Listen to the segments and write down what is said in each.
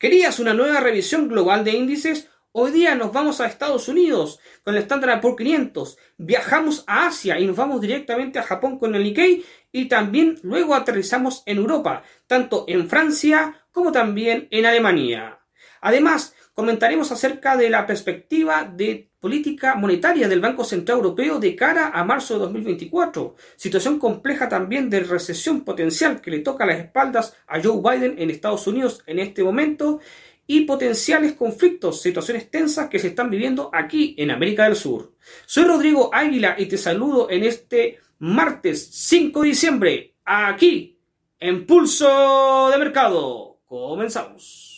¿Querías una nueva revisión global de índices? Hoy día nos vamos a Estados Unidos con el Standard Poor's 500, viajamos a Asia y nos vamos directamente a Japón con el Nikkei y también luego aterrizamos en Europa, tanto en Francia como también en Alemania. Además, comentaremos acerca de la perspectiva de política monetaria del Banco Central Europeo de cara a marzo de 2024. Situación compleja también de recesión potencial que le toca las espaldas a Joe Biden en Estados Unidos en este momento y potenciales conflictos, situaciones tensas que se están viviendo aquí en América del Sur. Soy Rodrigo Águila y te saludo en este martes 5 de diciembre, aquí en Pulso de Mercado. Comenzamos.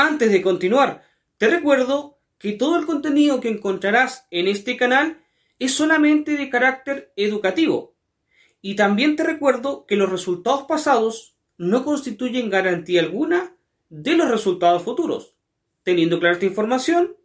Antes de continuar, te recuerdo que todo el contenido que encontrarás en este canal es solamente de carácter educativo. Y también te recuerdo que los resultados pasados no constituyen garantía alguna de los resultados futuros. Teniendo clara esta información,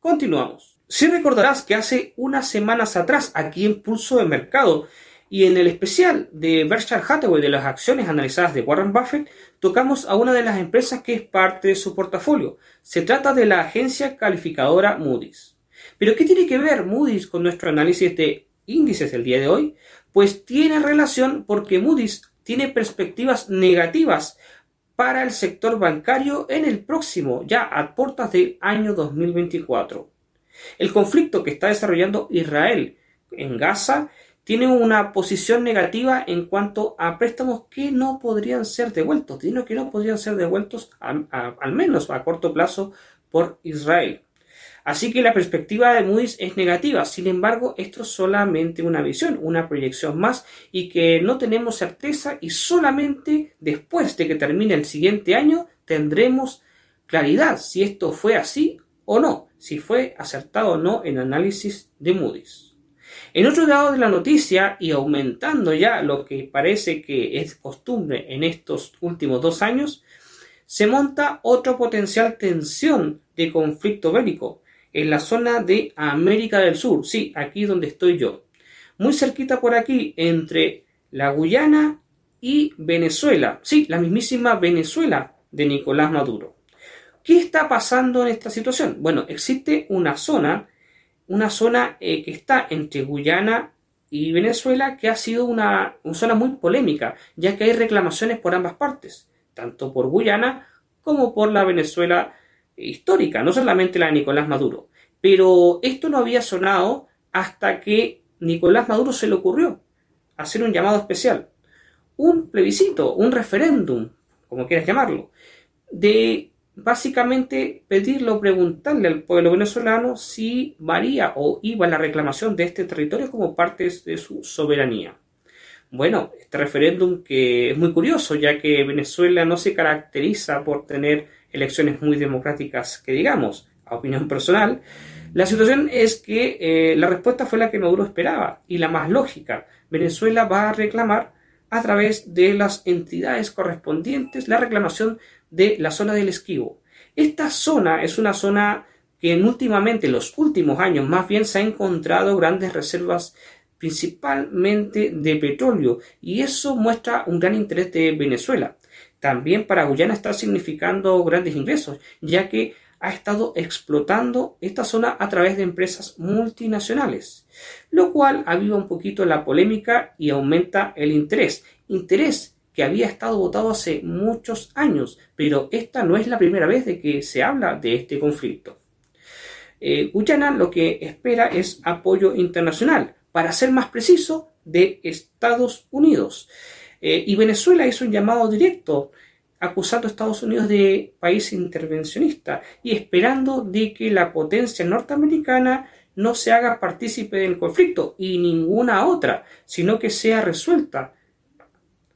continuamos. Si recordarás que hace unas semanas atrás, aquí en Pulso de Mercado, y en el especial de Berkshire Hathaway de las acciones analizadas de Warren Buffett, tocamos a una de las empresas que es parte de su portafolio. Se trata de la agencia calificadora Moody's. Pero ¿qué tiene que ver Moody's con nuestro análisis de índices el día de hoy? Pues tiene relación porque Moody's tiene perspectivas negativas para el sector bancario en el próximo, ya a puertas del año 2024. El conflicto que está desarrollando Israel en Gaza tiene una posición negativa en cuanto a préstamos que no podrían ser devueltos, dinero que no podrían ser devueltos al menos a corto plazo por Israel. Así que la perspectiva de Moody's es negativa. Sin embargo, esto es solamente una visión, una proyección más y que no tenemos certeza y solamente después de que termine el siguiente año tendremos claridad si esto fue así o no, si fue acertado o no el análisis de Moody's. En otro lado de la noticia, y aumentando ya lo que parece que es costumbre en estos últimos dos años, se monta otra potencial tensión de conflicto bélico en la zona de América del Sur, sí, aquí donde estoy yo, muy cerquita por aquí entre la Guyana y Venezuela, sí, la mismísima Venezuela de Nicolás Maduro. ¿Qué está pasando en esta situación? Bueno, existe una zona una zona eh, que está entre Guyana y Venezuela que ha sido una, zona muy polémica, ya que hay reclamaciones por ambas partes, tanto por Guyana como por la Venezuela histórica, no solamente la de Nicolás Maduro. Pero esto no había sonado hasta que Nicolás Maduro se le ocurrió hacer un llamado especial, un plebiscito, un referéndum, como quieras llamarlo, de básicamente pedirle o preguntarle al pueblo venezolano si varía o iba la reclamación de este territorio como parte de su soberanía. Bueno, este referéndum que es muy curioso, ya que Venezuela no se caracteriza por tener elecciones muy democráticas, que digamos, a opinión personal, la situación es que eh, la respuesta fue la que Maduro esperaba y la más lógica. Venezuela va a reclamar a través de las entidades correspondientes la reclamación de la zona del esquivo. Esta zona es una zona que en últimamente, en los últimos años, más bien se ha encontrado grandes reservas principalmente de petróleo y eso muestra un gran interés de Venezuela. También para Guyana está significando grandes ingresos, ya que ha estado explotando esta zona a través de empresas multinacionales, lo cual aviva un poquito la polémica y aumenta el interés. Interés que había estado votado hace muchos años, pero esta no es la primera vez de que se habla de este conflicto. Eh, Guyana lo que espera es apoyo internacional, para ser más preciso, de Estados Unidos. Eh, y Venezuela hizo un llamado directo acusando a Estados Unidos de país intervencionista y esperando de que la potencia norteamericana no se haga partícipe del conflicto y ninguna otra, sino que sea resuelta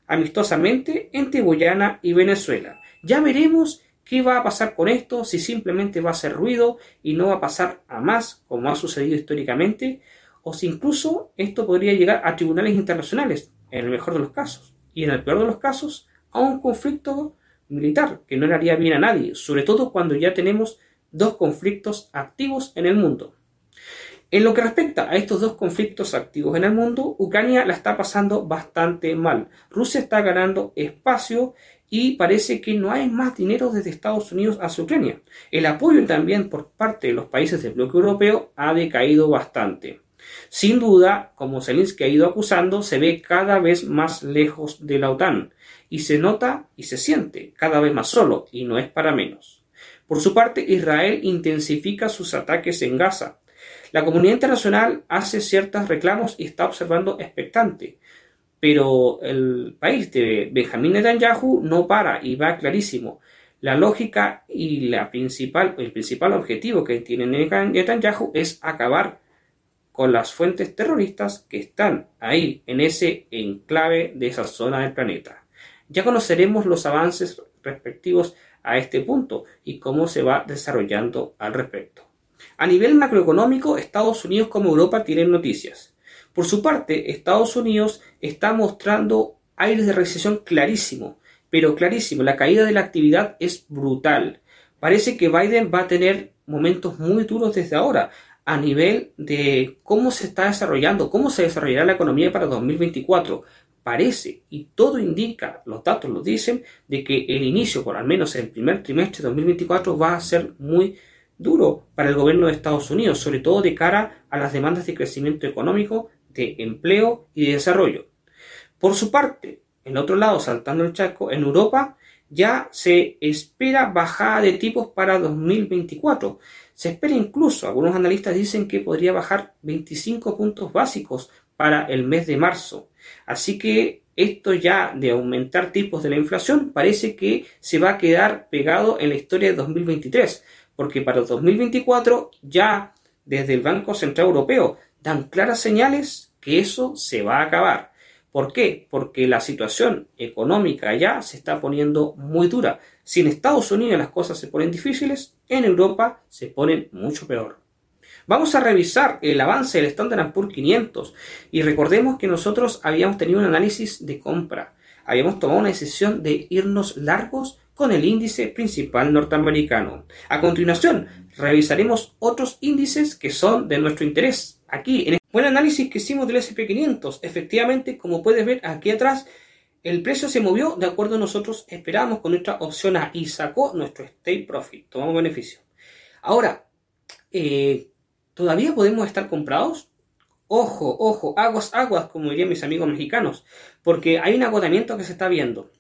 amistosamente entre Guyana y Venezuela. Ya veremos qué va a pasar con esto, si simplemente va a ser ruido y no va a pasar a más, como ha sucedido históricamente, o si incluso esto podría llegar a tribunales internacionales, en el mejor de los casos, y en el peor de los casos, a un conflicto militar que no le haría bien a nadie, sobre todo cuando ya tenemos dos conflictos activos en el mundo. En lo que respecta a estos dos conflictos activos en el mundo, Ucrania la está pasando bastante mal. Rusia está ganando espacio y parece que no hay más dinero desde Estados Unidos hacia Ucrania. El apoyo también por parte de los países del bloque europeo ha decaído bastante. Sin duda, como Zelensky ha ido acusando, se ve cada vez más lejos de la OTAN y se nota y se siente cada vez más solo y no es para menos. Por su parte, Israel intensifica sus ataques en Gaza la comunidad internacional hace ciertos reclamos y está observando expectante, pero el país de Benjamín Netanyahu no para y va clarísimo. La lógica y la principal, el principal objetivo que tiene Netanyahu es acabar con las fuentes terroristas que están ahí, en ese enclave de esa zona del planeta. Ya conoceremos los avances respectivos a este punto y cómo se va desarrollando al respecto. A nivel macroeconómico, Estados Unidos como Europa tienen noticias. Por su parte, Estados Unidos está mostrando aires de recesión clarísimo, pero clarísimo, la caída de la actividad es brutal. Parece que Biden va a tener momentos muy duros desde ahora a nivel de cómo se está desarrollando, cómo se desarrollará la economía para 2024. Parece, y todo indica, los datos lo dicen, de que el inicio, por al menos el primer trimestre de 2024, va a ser muy duro para el gobierno de Estados Unidos, sobre todo de cara a las demandas de crecimiento económico, de empleo y de desarrollo. Por su parte, en otro lado, saltando el charco, en Europa ya se espera bajada de tipos para 2024. Se espera incluso, algunos analistas dicen que podría bajar 25 puntos básicos para el mes de marzo. Así que esto ya de aumentar tipos de la inflación parece que se va a quedar pegado en la historia de 2023 porque para el 2024 ya desde el Banco Central Europeo dan claras señales que eso se va a acabar. ¿Por qué? Porque la situación económica ya se está poniendo muy dura. Si en Estados Unidos las cosas se ponen difíciles, en Europa se ponen mucho peor. Vamos a revisar el avance del Standard Poor's 500 y recordemos que nosotros habíamos tenido un análisis de compra. Habíamos tomado una decisión de irnos largos con el índice principal norteamericano. A continuación, revisaremos otros índices que son de nuestro interés. Aquí, en el este buen análisis que hicimos del SP500, efectivamente, como puedes ver aquí atrás, el precio se movió de acuerdo a nosotros esperamos con nuestra opción A y sacó nuestro stay profit, tomamos beneficio. Ahora, eh, ¿todavía podemos estar comprados? Ojo, ojo, aguas, aguas, como dirían mis amigos mexicanos, porque hay un agotamiento que se está viendo.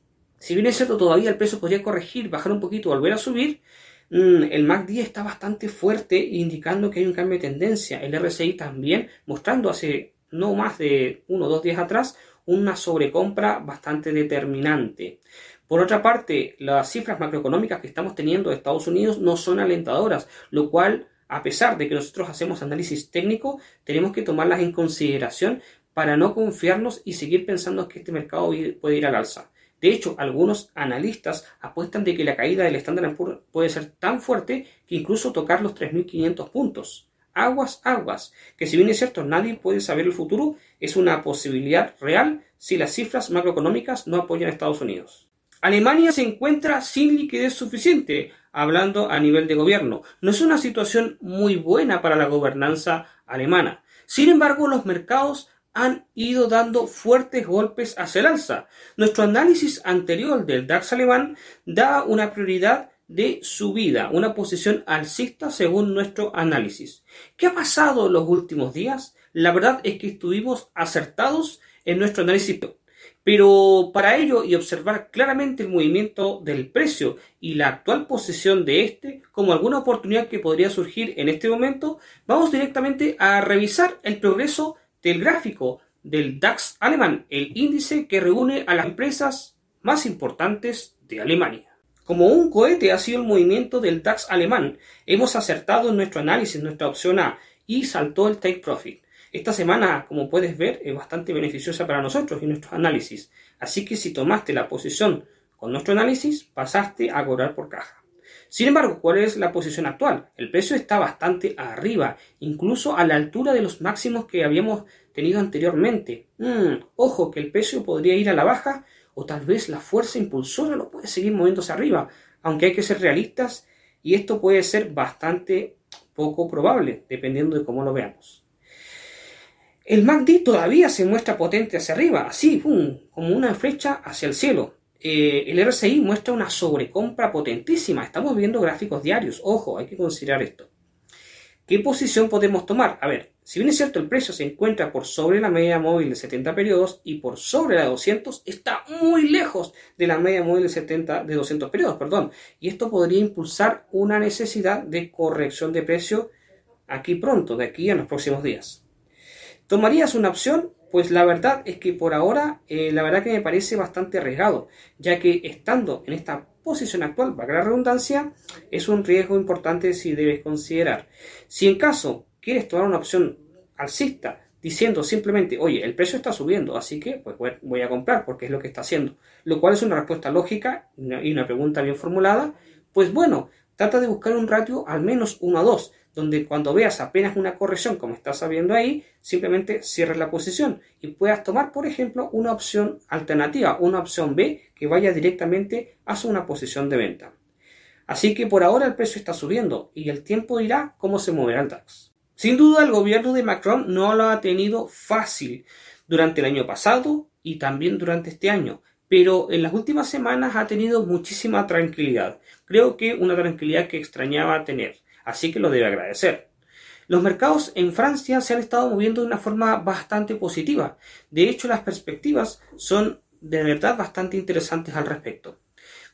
Si bien es cierto, todavía el precio podría corregir, bajar un poquito, volver a subir, mm, el MAC 10 está bastante fuerte, indicando que hay un cambio de tendencia. El RSI también, mostrando hace no más de uno o dos días atrás una sobrecompra bastante determinante. Por otra parte, las cifras macroeconómicas que estamos teniendo de Estados Unidos no son alentadoras, lo cual, a pesar de que nosotros hacemos análisis técnico, tenemos que tomarlas en consideración para no confiarnos y seguir pensando que este mercado puede ir al alza. De hecho, algunos analistas apuestan de que la caída del Standard Poor's puede ser tan fuerte que incluso tocar los 3.500 puntos. Aguas, aguas, que si bien es cierto nadie puede saber el futuro, es una posibilidad real si las cifras macroeconómicas no apoyan a Estados Unidos. Alemania se encuentra sin liquidez suficiente, hablando a nivel de gobierno. No es una situación muy buena para la gobernanza alemana. Sin embargo, los mercados han ido dando fuertes golpes hacia el alza. Nuestro análisis anterior del DAX alemán da una prioridad de subida, una posición alcista según nuestro análisis. ¿Qué ha pasado en los últimos días? La verdad es que estuvimos acertados en nuestro análisis. Pero para ello y observar claramente el movimiento del precio y la actual posición de este como alguna oportunidad que podría surgir en este momento, vamos directamente a revisar el progreso del gráfico del DAX alemán, el índice que reúne a las empresas más importantes de Alemania. Como un cohete ha sido el movimiento del DAX alemán. Hemos acertado en nuestro análisis, nuestra opción A, y saltó el take profit. Esta semana, como puedes ver, es bastante beneficiosa para nosotros y nuestros análisis. Así que si tomaste la posición con nuestro análisis, pasaste a cobrar por caja. Sin embargo, ¿cuál es la posición actual? El precio está bastante arriba, incluso a la altura de los máximos que habíamos tenido anteriormente. Mm, ojo que el precio podría ir a la baja o tal vez la fuerza impulsora lo puede seguir moviéndose arriba, aunque hay que ser realistas y esto puede ser bastante poco probable, dependiendo de cómo lo veamos. El MACD todavía se muestra potente hacia arriba, así, como una flecha hacia el cielo. Eh, el RSI muestra una sobrecompra potentísima. Estamos viendo gráficos diarios. Ojo, hay que considerar esto. ¿Qué posición podemos tomar? A ver, si bien es cierto el precio se encuentra por sobre la media móvil de 70 periodos y por sobre la de 200, está muy lejos de la media móvil de 70 de 200 periodos, perdón. Y esto podría impulsar una necesidad de corrección de precio aquí pronto, de aquí a los próximos días. ¿Tomarías una opción? Pues la verdad es que por ahora, eh, la verdad que me parece bastante arriesgado, ya que estando en esta posición actual, para la redundancia, es un riesgo importante si debes considerar. Si en caso quieres tomar una opción alcista, diciendo simplemente, oye, el precio está subiendo, así que pues voy a comprar porque es lo que está haciendo, lo cual es una respuesta lógica y una pregunta bien formulada, pues bueno, trata de buscar un ratio al menos 1 a 2 donde cuando veas apenas una corrección como estás sabiendo ahí, simplemente cierres la posición y puedas tomar, por ejemplo, una opción alternativa, una opción B que vaya directamente hacia una posición de venta. Así que por ahora el precio está subiendo y el tiempo dirá cómo se moverá el DAX. Sin duda el gobierno de Macron no lo ha tenido fácil durante el año pasado y también durante este año, pero en las últimas semanas ha tenido muchísima tranquilidad. Creo que una tranquilidad que extrañaba tener así que lo debe agradecer. Los mercados en Francia se han estado moviendo de una forma bastante positiva. De hecho, las perspectivas son de verdad bastante interesantes al respecto.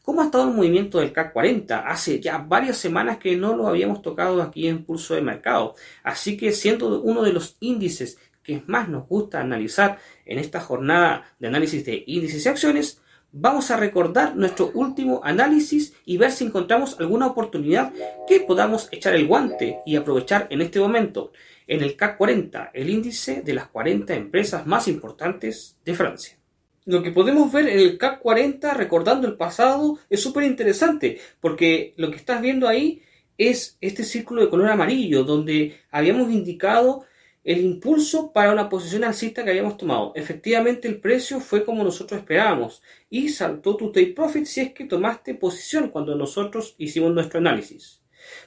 ¿Cómo ha estado el movimiento del CAC 40? Hace ya varias semanas que no lo habíamos tocado aquí en Pulso de Mercado. Así que siendo uno de los índices que más nos gusta analizar en esta jornada de análisis de índices y acciones, vamos a recordar nuestro último análisis y ver si encontramos alguna oportunidad que podamos echar el guante y aprovechar en este momento en el CAC 40, el índice de las 40 empresas más importantes de Francia. Lo que podemos ver en el CAC 40, recordando el pasado, es súper interesante, porque lo que estás viendo ahí es este círculo de color amarillo, donde habíamos indicado el impulso para una posición alcista que habíamos tomado. Efectivamente, el precio fue como nosotros esperábamos y saltó tu take profit si es que tomaste posición cuando nosotros hicimos nuestro análisis.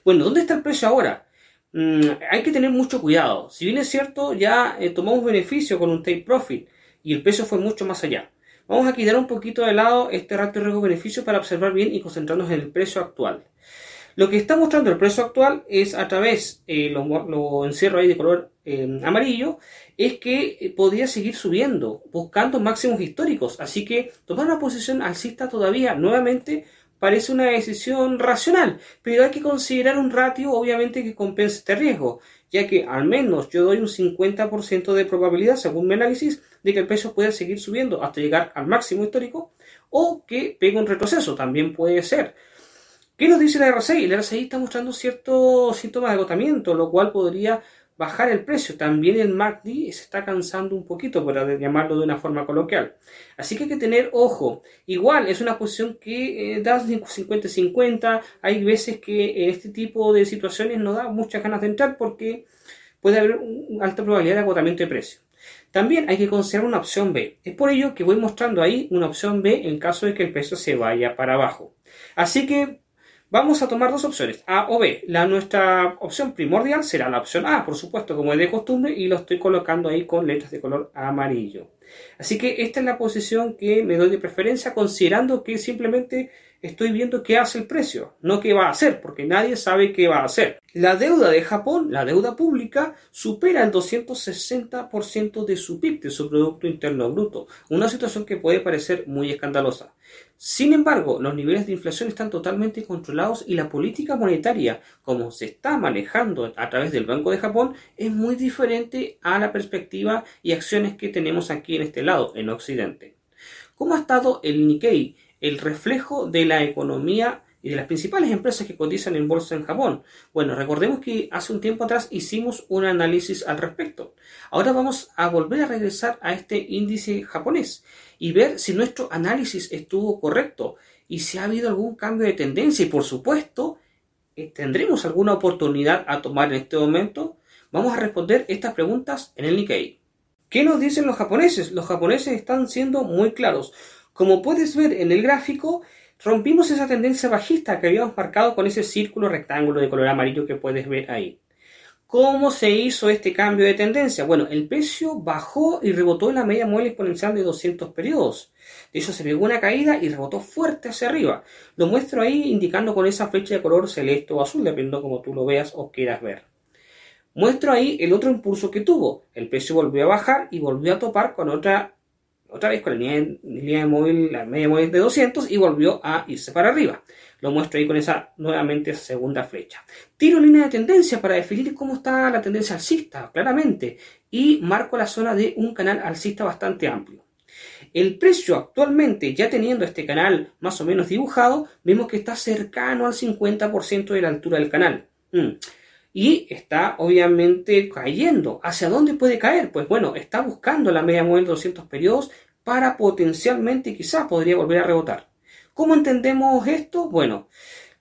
Bueno, ¿dónde está el precio ahora? Mm, hay que tener mucho cuidado. Si bien es cierto, ya eh, tomamos beneficio con un take profit y el precio fue mucho más allá. Vamos a quitar un poquito de lado este ratio riesgo-beneficio para observar bien y concentrarnos en el precio actual. Lo que está mostrando el precio actual es a través, eh, lo, encierro ahí de color eh, amarillo, es que eh, podría seguir subiendo, buscando máximos históricos. Así que tomar una posición alcista todavía nuevamente parece una decisión racional, pero hay que considerar un ratio obviamente que compense este riesgo, ya que al menos yo doy un 50% de probabilidad, según mi análisis, de que el precio pueda seguir subiendo hasta llegar al máximo histórico o que pegue un retroceso, también puede ser. ¿Qué nos dice la RSI? El RSI está mostrando ciertos síntomas de agotamiento, lo cual podría bajar el precio. También el MACD se está cansando un poquito, para llamarlo de una forma coloquial. Así que hay que tener ojo. Igual es una posición que eh, da 50-50. Hay veces que en este tipo de situaciones no da muchas ganas de entrar porque puede haber una alta probabilidad de agotamiento de precio. También hay que considerar una opción B. Es por ello que voy mostrando ahí una opción B en caso de que el precio se vaya para abajo. Así que Vamos a tomar dos opciones, A o B. La, nuestra opción primordial será la opción A, por supuesto, como es de costumbre, y lo estoy colocando ahí con letras de color amarillo. Así que esta es la posición que me doy de preferencia, considerando que simplemente estoy viendo qué hace el precio, no qué va a hacer, porque nadie sabe qué va a hacer. La deuda de Japón, la deuda pública, supera el 260% de su PIB, de su Producto Interno Bruto, una situación que puede parecer muy escandalosa. Sin embargo, los niveles de inflación están totalmente controlados y la política monetaria, como se está manejando a través del Banco de Japón, es muy diferente a la perspectiva y acciones que tenemos aquí en este lado, en Occidente. ¿Cómo ha estado el Nikkei, el reflejo de la economía y de las principales empresas que cotizan en bolsa en Japón. Bueno, recordemos que hace un tiempo atrás hicimos un análisis al respecto. Ahora vamos a volver a regresar a este índice japonés y ver si nuestro análisis estuvo correcto y si ha habido algún cambio de tendencia y por supuesto eh, tendremos alguna oportunidad a tomar en este momento. Vamos a responder estas preguntas en el Nikkei. ¿Qué nos dicen los japoneses? Los japoneses están siendo muy claros. Como puedes ver en el gráfico, rompimos esa tendencia bajista que habíamos marcado con ese círculo rectángulo de color amarillo que puedes ver ahí. ¿Cómo se hizo este cambio de tendencia? Bueno, el precio bajó y rebotó en la media móvil exponencial de 200 periodos. De hecho, se pegó una caída y rebotó fuerte hacia arriba. Lo muestro ahí indicando con esa flecha de color celeste o azul, dependiendo como tú lo veas o quieras ver. Muestro ahí el otro impulso que tuvo. El precio volvió a bajar y volvió a topar con otra, otra vez con la línea, de móvil, la media móvil de 200 y volvió a irse para arriba. Lo muestro ahí con esa nuevamente segunda flecha. Tiro línea de tendencia para definir cómo está la tendencia alcista, claramente, y marco la zona de un canal alcista bastante amplio. El precio actualmente, ya teniendo este canal más o menos dibujado, vemos que está cercano al 50% de la altura del canal. Mm. Y está obviamente cayendo. ¿Hacia dónde puede caer? Pues bueno, está buscando la media móvil de 200 periodos para potencialmente quizás podría volver a rebotar. ¿Cómo entendemos esto? Bueno,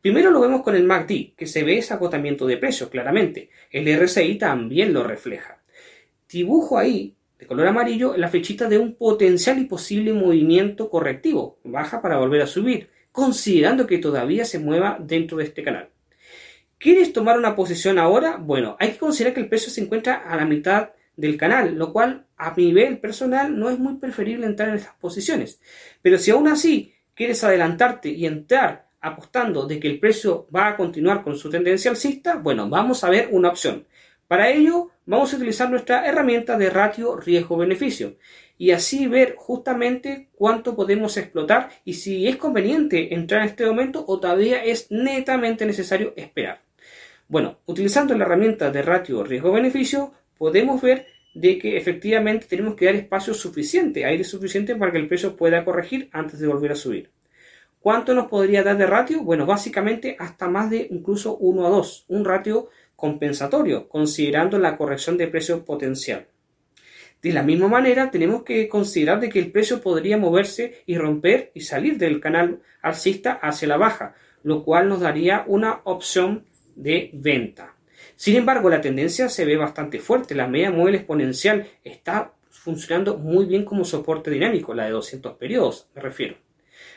primero lo vemos con el MACD, que se ve ese agotamiento de precios claramente. El RSI también lo refleja. Dibujo ahí, de color amarillo, la flechita de un potencial y posible movimiento correctivo. Baja para volver a subir, considerando que todavía se mueva dentro de este canal. ¿Quieres tomar una posición ahora? Bueno, hay que considerar que el precio se encuentra a la mitad del canal, lo cual a nivel personal no es muy preferible entrar en estas posiciones. Pero si aún así quieres adelantarte y entrar apostando de que el precio va a continuar con su tendencia alcista, bueno, vamos a ver una opción. Para ello, vamos a utilizar nuestra herramienta de ratio riesgo-beneficio y así ver justamente cuánto podemos explotar y si es conveniente entrar en este momento o todavía es netamente necesario esperar. Bueno, utilizando la herramienta de ratio riesgo-beneficio, podemos ver de que efectivamente tenemos que dar espacio suficiente, aire suficiente para que el precio pueda corregir antes de volver a subir. ¿Cuánto nos podría dar de ratio? Bueno, básicamente hasta más de incluso 1 a 2, un ratio compensatorio, considerando la corrección de precio potencial. De la misma manera, tenemos que considerar de que el precio podría moverse y romper y salir del canal alcista hacia la baja, lo cual nos daría una opción de venta. Sin embargo, la tendencia se ve bastante fuerte. La media móvil exponencial está funcionando muy bien como soporte dinámico, la de 200 periodos, me refiero.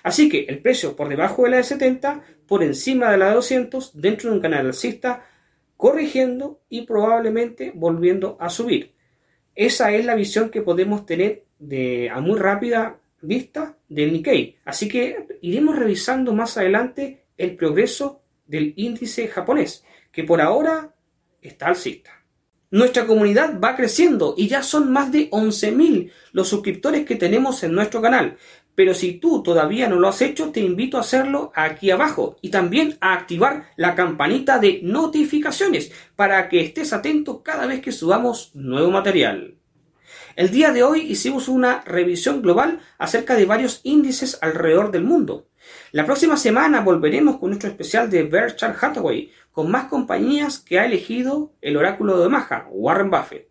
Así que el precio por debajo de la de 70, por encima de la de 200, dentro de un canal alcista, corrigiendo y probablemente volviendo a subir. Esa es la visión que podemos tener de, a muy rápida vista del Nikkei. Así que iremos revisando más adelante el progreso del índice japonés, que por ahora está alcista. Nuestra comunidad va creciendo y ya son más de 11.000 los suscriptores que tenemos en nuestro canal. Pero si tú todavía no lo has hecho, te invito a hacerlo aquí abajo y también a activar la campanita de notificaciones para que estés atento cada vez que subamos nuevo material. El día de hoy hicimos una revisión global acerca de varios índices alrededor del mundo. La próxima semana volveremos con nuestro especial de Berkshire Hathaway, con más compañías que ha elegido el oráculo de Omaha, Warren Buffett.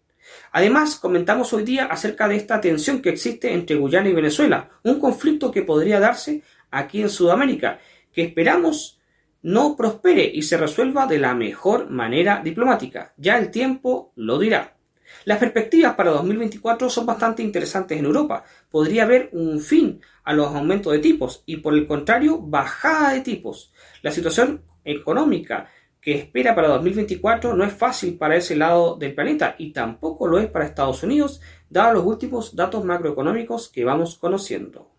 Además, comentamos hoy día acerca de esta tensión que existe entre Guyana y Venezuela, un conflicto que podría darse aquí en Sudamérica, que esperamos no prospere y se resuelva de la mejor manera diplomática. Ya el tiempo lo dirá. Las perspectivas para 2024 son bastante interesantes en Europa. Podría haber un fin a los aumentos de tipos y por el contrario bajada de tipos. La situación económica que espera para 2024 no es fácil para ese lado del planeta y tampoco lo es para Estados Unidos, dados los últimos datos macroeconómicos que vamos conociendo.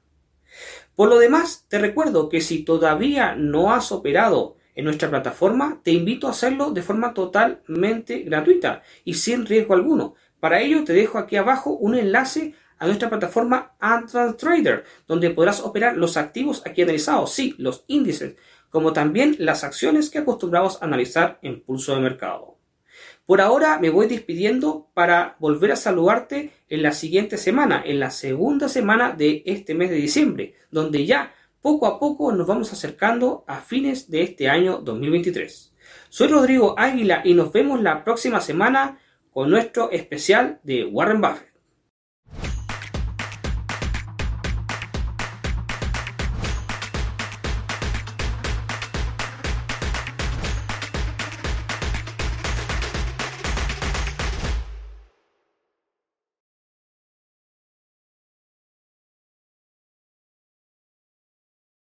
Por lo demás, te recuerdo que si todavía no has operado en nuestra plataforma, te invito a hacerlo de forma totalmente gratuita y sin riesgo alguno. Para ello te dejo aquí abajo un enlace a nuestra plataforma Advanced Trader, donde podrás operar los activos aquí analizados, sí, los índices, como también las acciones que acostumbramos a analizar en pulso de mercado. Por ahora me voy despidiendo para volver a saludarte en la siguiente semana, en la segunda semana de este mes de diciembre, donde ya poco a poco nos vamos acercando a fines de este año 2023. Soy Rodrigo Águila y nos vemos la próxima semana con nuestro especial de Warren Buffett.